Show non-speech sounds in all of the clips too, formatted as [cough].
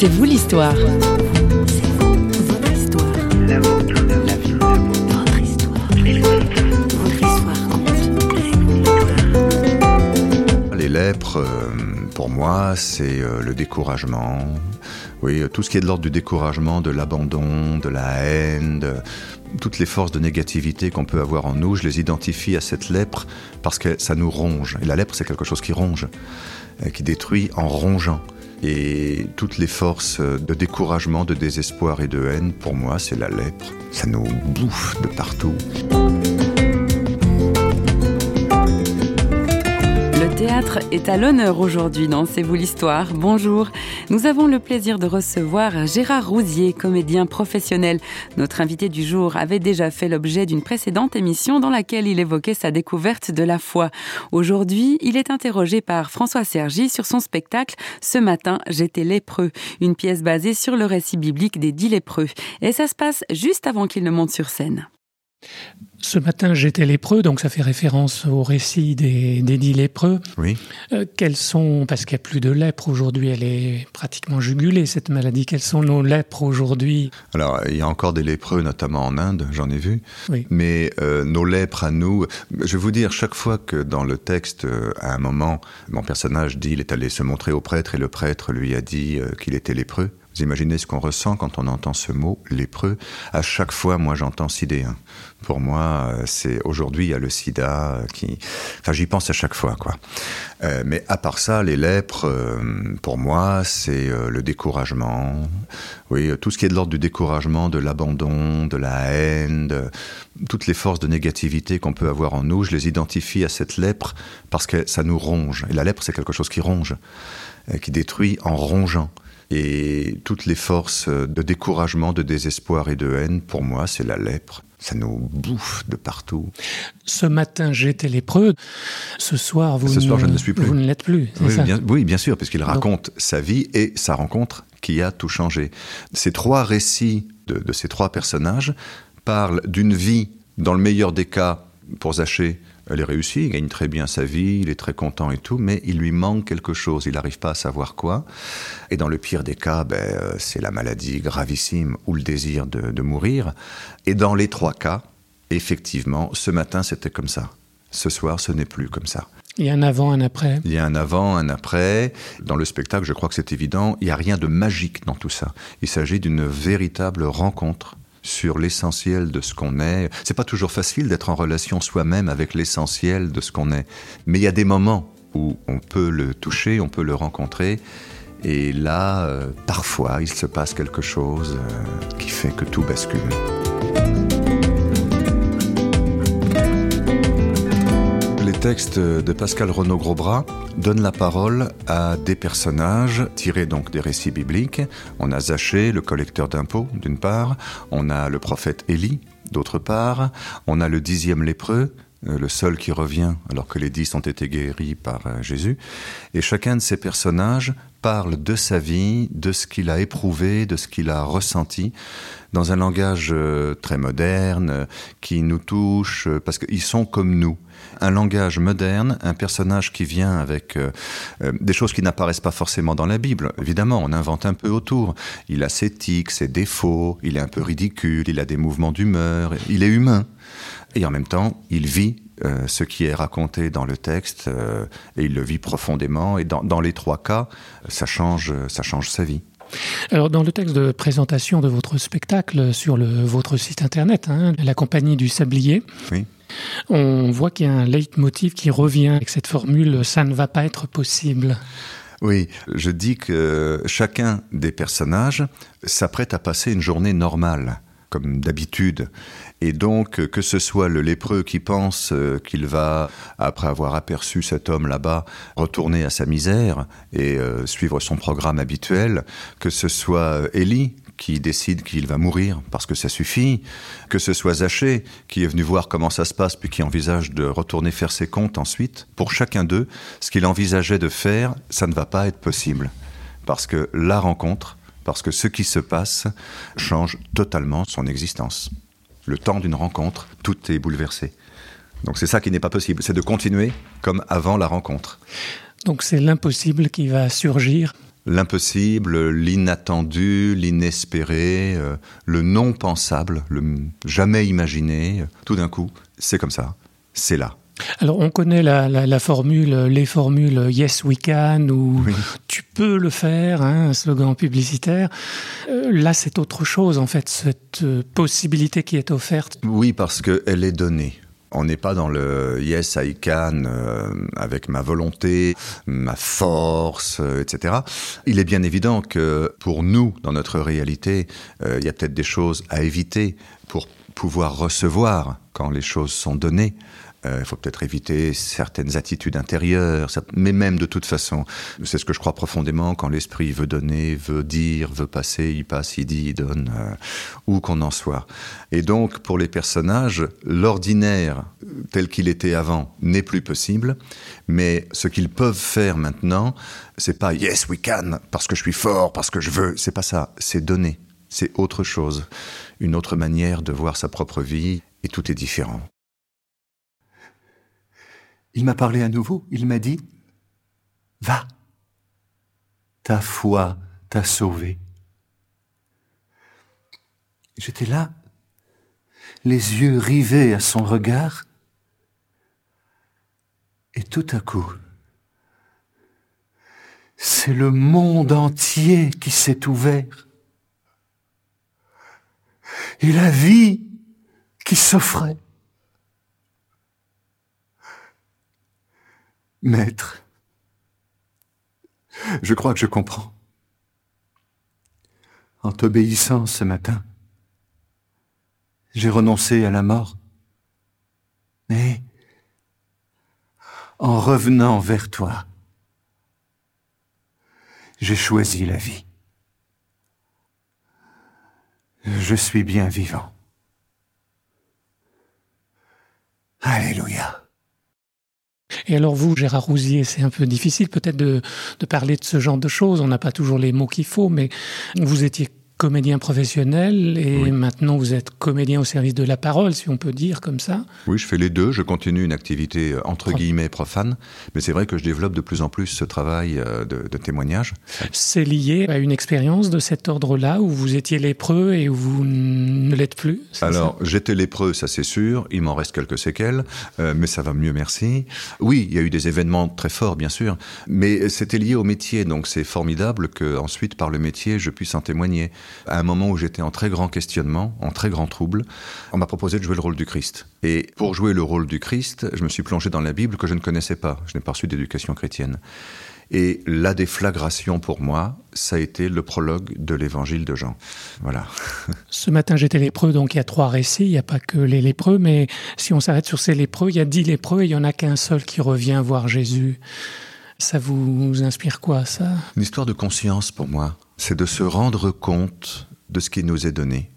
C'est vous l'histoire. C'est vous, votre histoire. La vôtre, la vie, votre histoire. Votre histoire compte. Les lèpres, euh, pour moi, c'est euh, le découragement. Oui, tout ce qui est de l'ordre du découragement, de l'abandon, de la haine, de toutes les forces de négativité qu'on peut avoir en nous, je les identifie à cette lèpre parce que ça nous ronge. Et la lèpre, c'est quelque chose qui ronge, euh, qui détruit en rongeant. Et toutes les forces de découragement, de désespoir et de haine, pour moi, c'est la lèpre. Ça nous bouffe de partout. Est à l'honneur aujourd'hui dans C'est vous l'histoire. Bonjour. Nous avons le plaisir de recevoir Gérard Rousier, comédien professionnel. Notre invité du jour avait déjà fait l'objet d'une précédente émission dans laquelle il évoquait sa découverte de la foi. Aujourd'hui, il est interrogé par François Sergi sur son spectacle Ce matin, j'étais lépreux, une pièce basée sur le récit biblique des dix lépreux. Et ça se passe juste avant qu'il ne monte sur scène. Ce matin, j'étais lépreux, donc ça fait référence au récit des, dix lépreux. Oui. Euh, quels sont, parce qu'il n'y a plus de lèpre aujourd'hui, elle est pratiquement jugulée cette maladie. Quels sont nos lèpres aujourd'hui? Alors, il y a encore des lépreux, notamment en Inde, j'en ai vu. Oui. Mais euh, nos lèpres à nous, je vais vous dire, chaque fois que dans le texte, euh, à un moment, mon personnage dit, il est allé se montrer au prêtre et le prêtre lui a dit qu'il était lépreux. Vous imaginez ce qu'on ressent quand on entend ce mot lépreux À chaque fois, moi, j'entends sidéen. Pour moi, euh, c'est aujourd'hui il y a le SIDA euh, qui. Enfin, j'y pense à chaque fois. Euh, mais à part ça, les lèpres, pour moi, c'est le découragement. Oui, tout ce qui est de l'ordre du découragement, de l'abandon, de la haine, toutes les forces de négativité qu'on peut avoir en nous, je les identifie à cette lèpre parce que ça nous ronge. Et la lèpre, c'est quelque chose qui ronge, qui détruit en rongeant. Et toutes les forces de découragement, de désespoir et de haine, pour moi, c'est la lèpre. Ça nous bouffe de partout. Ce matin, j'étais lépreux. Ce soir, vous, Ce ne, soir, je ne suis plus. Vous ne l'êtes plus. Oui, bien, oui, bien sûr, puisqu'il raconte sa vie et sa rencontre qui a tout changé. Ces trois récits de, de ces trois personnages parlent d'une vie, dans le meilleur des cas, pour Zaché, elle est réussie, il gagne très bien sa vie, il est très content et tout, mais il lui manque quelque chose, il n'arrive pas à savoir quoi. Et dans le pire des cas, ben, euh, c'est la maladie gravissime ou le désir de, de mourir. Et dans les trois cas, effectivement, ce matin c'était comme ça. Ce soir, ce n'est plus comme ça. Il y a un avant, un après. Il y a un avant, un après. Dans le spectacle, je crois que c'est évident, il n'y a rien de magique dans tout ça. Il s'agit d'une véritable rencontre sur l'essentiel de ce qu'on est. C'est pas toujours facile d'être en relation soi-même avec l'essentiel de ce qu'on est, mais il y a des moments où on peut le toucher, on peut le rencontrer, et là, euh, parfois, il se passe quelque chose euh, qui fait que tout bascule. Les textes de Pascal Renaud Grosbras donnent la parole à des personnages tirés donc des récits bibliques. On a Zaché, le collecteur d'impôts, d'une part. On a le prophète Élie, d'autre part. On a le dixième lépreux, euh, le seul qui revient alors que les dix ont été guéris par euh, Jésus. Et chacun de ces personnages parle de sa vie, de ce qu'il a éprouvé, de ce qu'il a ressenti, dans un langage euh, très moderne, qui nous touche, parce qu'ils sont comme nous un langage moderne, un personnage qui vient avec euh, euh, des choses qui n'apparaissent pas forcément dans la Bible. Évidemment, on invente un peu autour. Il a ses tics, ses défauts, il est un peu ridicule, il a des mouvements d'humeur, il est humain. Et en même temps, il vit euh, ce qui est raconté dans le texte et il le vit profondément. Et dans, dans les trois cas, ça change, ça change sa vie. Alors, dans le texte de présentation de votre spectacle sur le, votre site internet, hein, la compagnie du Sablier, oui. on voit qu'il y a un leitmotiv qui revient avec cette formule ça ne va pas être possible. Oui, je dis que chacun des personnages s'apprête à passer une journée normale comme d'habitude. Et donc, que ce soit le lépreux qui pense euh, qu'il va, après avoir aperçu cet homme là-bas, retourner à sa misère et euh, suivre son programme habituel, que ce soit Élie qui décide qu'il va mourir parce que ça suffit, que ce soit Zaché qui est venu voir comment ça se passe puis qui envisage de retourner faire ses comptes ensuite, pour chacun d'eux, ce qu'il envisageait de faire, ça ne va pas être possible. Parce que la rencontre, parce que ce qui se passe change totalement son existence. Le temps d'une rencontre, tout est bouleversé. Donc c'est ça qui n'est pas possible, c'est de continuer comme avant la rencontre. Donc c'est l'impossible qui va surgir l'impossible, l'inattendu, l'inespéré, euh, le non pensable, le jamais imaginé. Tout d'un coup, c'est comme ça, c'est là. Alors on connaît la, formule, les formules Yes we can ou Tu peux le faire, hein, un slogan publicitaire. Euh, là c'est autre chose en fait, cette euh, possibilité qui est offerte. Oui, parce qu'elle est donnée. On n'est pas dans le yes, I can euh, avec ma volonté, ma force, euh, etc. Il est bien évident que pour nous, dans notre réalité, euh, il y a peut-être des choses à éviter pour pouvoir recevoir quand les choses sont données. Euh, il faut peut-être éviter certaines attitudes intérieures, mais même de toute façon, c'est ce que je crois profondément, quand l'esprit veut donner, veut dire, veut passer, il passe, il dit, il donne, euh, où qu'on en soit. Et donc, pour les personnages, l'ordinaire tel qu'il était avant n'est plus possible, mais ce qu'ils peuvent faire maintenant, c'est pas yes we can parce que je suis fort, parce que je veux, c'est pas ça, c'est donner, c'est autre chose, une autre manière de voir sa propre vie, et tout est différent. Il m'a parlé à nouveau, il m'a dit, Va, ta foi t'a sauvé. J'étais là, les yeux rivés à son regard, et tout à coup, c'est le monde entier qui s'est ouvert, et la vie qui s'offrait. Maître, je crois que je comprends. En t'obéissant ce matin, j'ai renoncé à la mort. Mais en revenant vers toi, j'ai choisi la vie. Je suis bien vivant. Et alors vous, Gérard Rousier, c'est un peu difficile peut-être de, de, parler de ce genre de choses. On n'a pas toujours les mots qu'il faut, mais vous étiez comédien professionnel et maintenant vous êtes comédien au service de la parole, si on peut dire comme ça. Oui, je fais les deux. Je continue une activité euh, entre guillemets profane, mais c'est vrai que je développe de plus en plus ce travail euh, de, de témoignage. C'est lié à une expérience de cet ordre-là où vous étiez lépreux et où vous ne l'êtes plus Alors, j'étais lépreux, ça c'est sûr. Il m'en reste quelques séquelles, euh, mais ça va mieux, merci. Oui, il y a eu des événements très forts, bien sûr, mais c'était lié au métier, donc c'est formidable que ensuite, par le métier, je puisse en témoigner à un moment où j'étais en très grand questionnement, en très grand trouble, on m'a proposé de jouer le rôle du Christ. Et pour jouer le rôle du Christ, je me suis plongé dans la Bible que je ne connaissais pas. Je n'ai pas reçu d'éducation chrétienne. Et la déflagration pour moi, ça a été le prologue de l'évangile de Jean. Voilà. [laughs] Ce matin, j'étais lépreux, donc il y a trois récits. Il n'y a pas que les lépreux, mais si on s'arrête sur ces lépreux, il y a dix lépreux et il n'y en a qu'un seul qui revient voir Jésus. Ça vous inspire quoi, ça? Une histoire de conscience pour moi c'est de se rendre compte de ce qui nous est donné.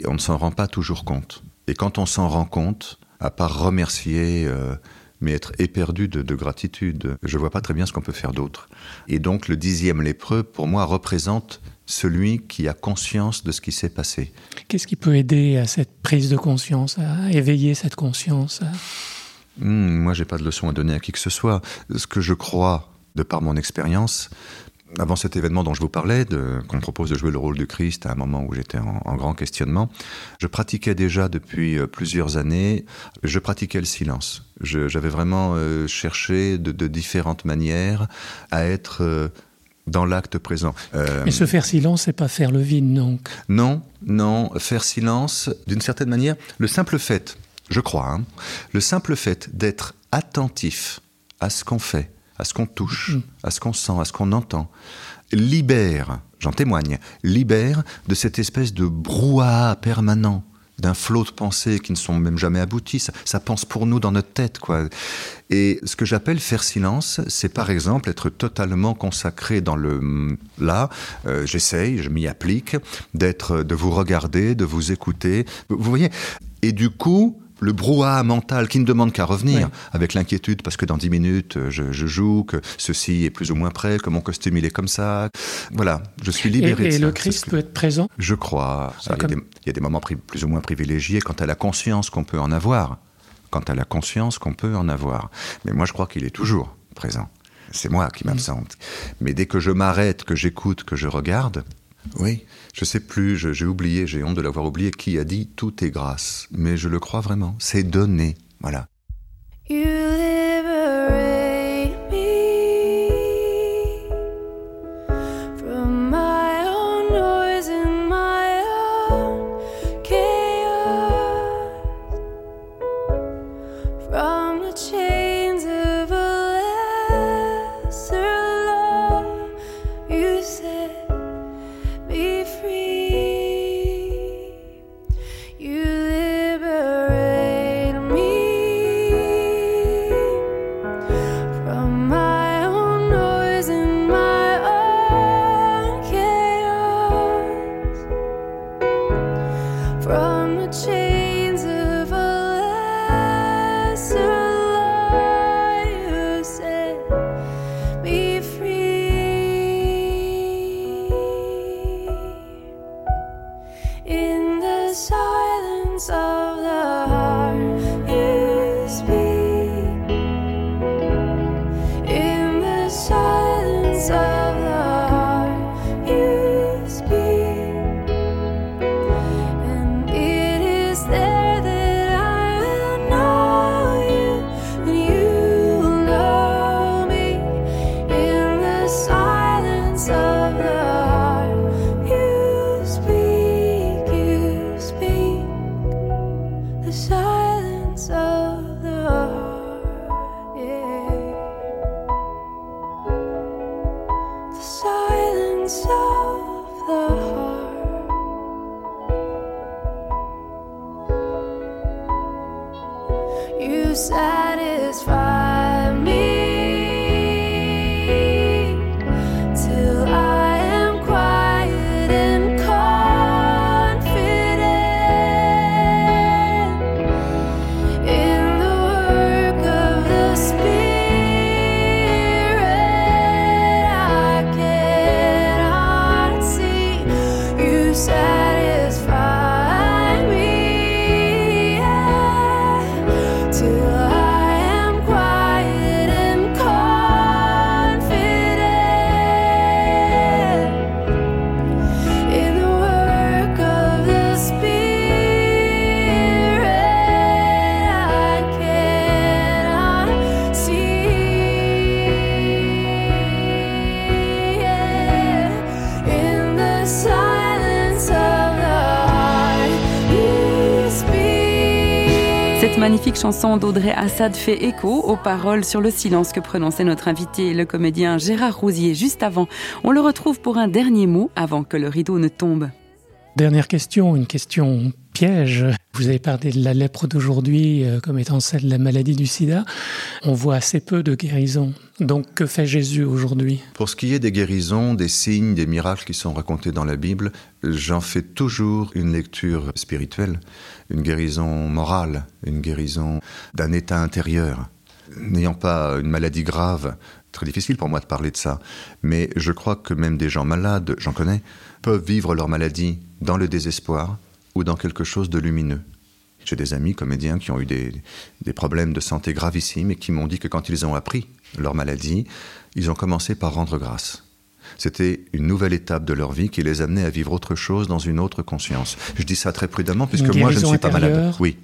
Et on ne s'en rend pas toujours compte. Et quand on s'en rend compte, à part remercier, euh, mais être éperdu de, de, gratitude, je vois pas très bien ce qu'on peut faire d'autre. Et donc le dixième lépreux, pour moi, représente celui qui a conscience de ce qui s'est passé. Qu'est-ce qui peut aider à cette prise de conscience, à éveiller cette conscience Moi, hmm, Moi, j'ai pas de leçon à donner à qui que ce soit. Ce que je crois, de par mon expérience, avant cet événement dont je vous parlais, qu'on me propose de jouer le rôle du Christ à un moment où j'étais en, grand questionnement, je pratiquais déjà depuis euh, plusieurs années, je pratiquais le silence. J'avais vraiment euh, cherché de, différentes manières à être... Euh, dans l'acte présent. Mais se faire silence, c'est pas faire le vide, donc. Non, non, faire silence, d'une certaine manière, le simple fait, je crois, hein, le simple fait d'être attentif à ce qu'on fait, à ce qu'on touche, mm. à ce qu'on sent, à ce qu'on entend, libère, j'en témoigne, libère de cette espèce de brouhaha permanent d'un flot de pensées qui ne sont même jamais abouties. Ça, pense pour nous dans notre tête, quoi. Et ce que j'appelle faire silence, c'est par exemple être totalement consacré dans le là. Euh, j'essaye, je m'y applique, d'être, de vous regarder, de vous écouter. Vous voyez? Et du coup, le brouhaha mental qui ne demande qu'à revenir, avec l'inquiétude parce que dans dix minutes euh, je, joue, que ceci est plus ou moins prêt, que mon costume il est comme ça. Voilà, je suis libéré. Et, et le Christ peut être présent Je crois. il, y a des, moments plus ou moins privilégiés quand à la conscience qu'on peut en avoir. Quant à la conscience qu'on peut en avoir. Mais moi je crois qu'il est toujours présent. c'est moi qui m'absente. Mais dès que je m'arrête, que j'écoute, que je regarde, oui, je sais plus, j'ai oublié, j'ai honte de l'avoir oublié, qui a dit tout est grâce. Mais je le crois vraiment, c'est donné, voilà. silence. Of magnifique chanson d'Audrey Assad fait écho aux paroles sur le silence que prononçait notre invité, le comédien Gérard Rousier, juste avant. On le retrouve pour un dernier mot avant que le rideau ne tombe. Dernière question, une question Vous avez parlé de la lèpre d'aujourd'hui euh, comme étant celle de la maladie du sida. On voit assez peu de guérisons. Donc que fait Jésus aujourd'hui? Pour ce qui est des guérisons, des signes, des miracles qui sont racontés dans la Bible, j'en fais toujours une lecture spirituelle, une guérison morale, une guérison d'un état intérieur. N'ayant pas une maladie grave, très difficile pour moi de parler de ça, mais je crois que même des gens malades, j'en connais, peuvent vivre leur maladie dans le désespoir ou dans quelque chose de lumineux. J'ai des amis comédiens qui ont eu des, problèmes de santé gravissimes et qui m'ont dit que quand ils ont appris leur maladie, ils ont commencé par rendre grâce. C'était une nouvelle étape de leur vie qui les amenait à vivre autre chose dans une autre conscience. Je dis ça très prudemment puisque moi je ne suis pas malade. Oui.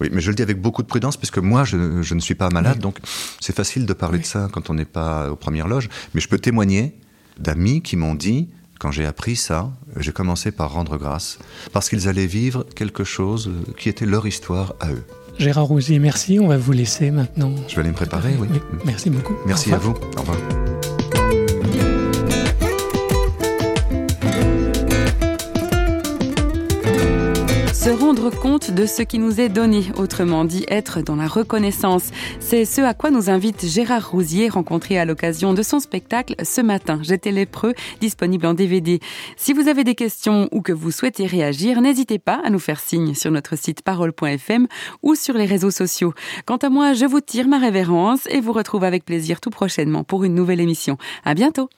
oui. mais je le dis avec beaucoup de prudence puisque moi je, ne suis pas malade, donc c'est facile de parler de ça quand on n'est pas aux premières loges. Mais je peux témoigner d'amis qui m'ont dit quand j'ai appris ça, j'ai commencé par rendre grâce, parce qu'ils allaient vivre quelque chose qui était leur histoire à eux. Gérard Rousier, merci. On va vous laisser maintenant. Je vais aller me préparer, oui. Merci beaucoup. Merci à vous. Au revoir. Se rendre compte de ce qui nous est donné, autrement dit être dans la reconnaissance. C'est ce à quoi nous invite Gérard Rousier, rencontré à l'occasion de son spectacle ce matin. J'étais lépreux, disponible en DVD. Si vous avez des questions ou que vous souhaitez réagir, n'hésitez pas à nous faire signe sur notre site parole.fm ou sur les réseaux sociaux. Quant à moi, je vous tire ma révérence et vous retrouve avec plaisir tout prochainement pour une nouvelle émission. À bientôt!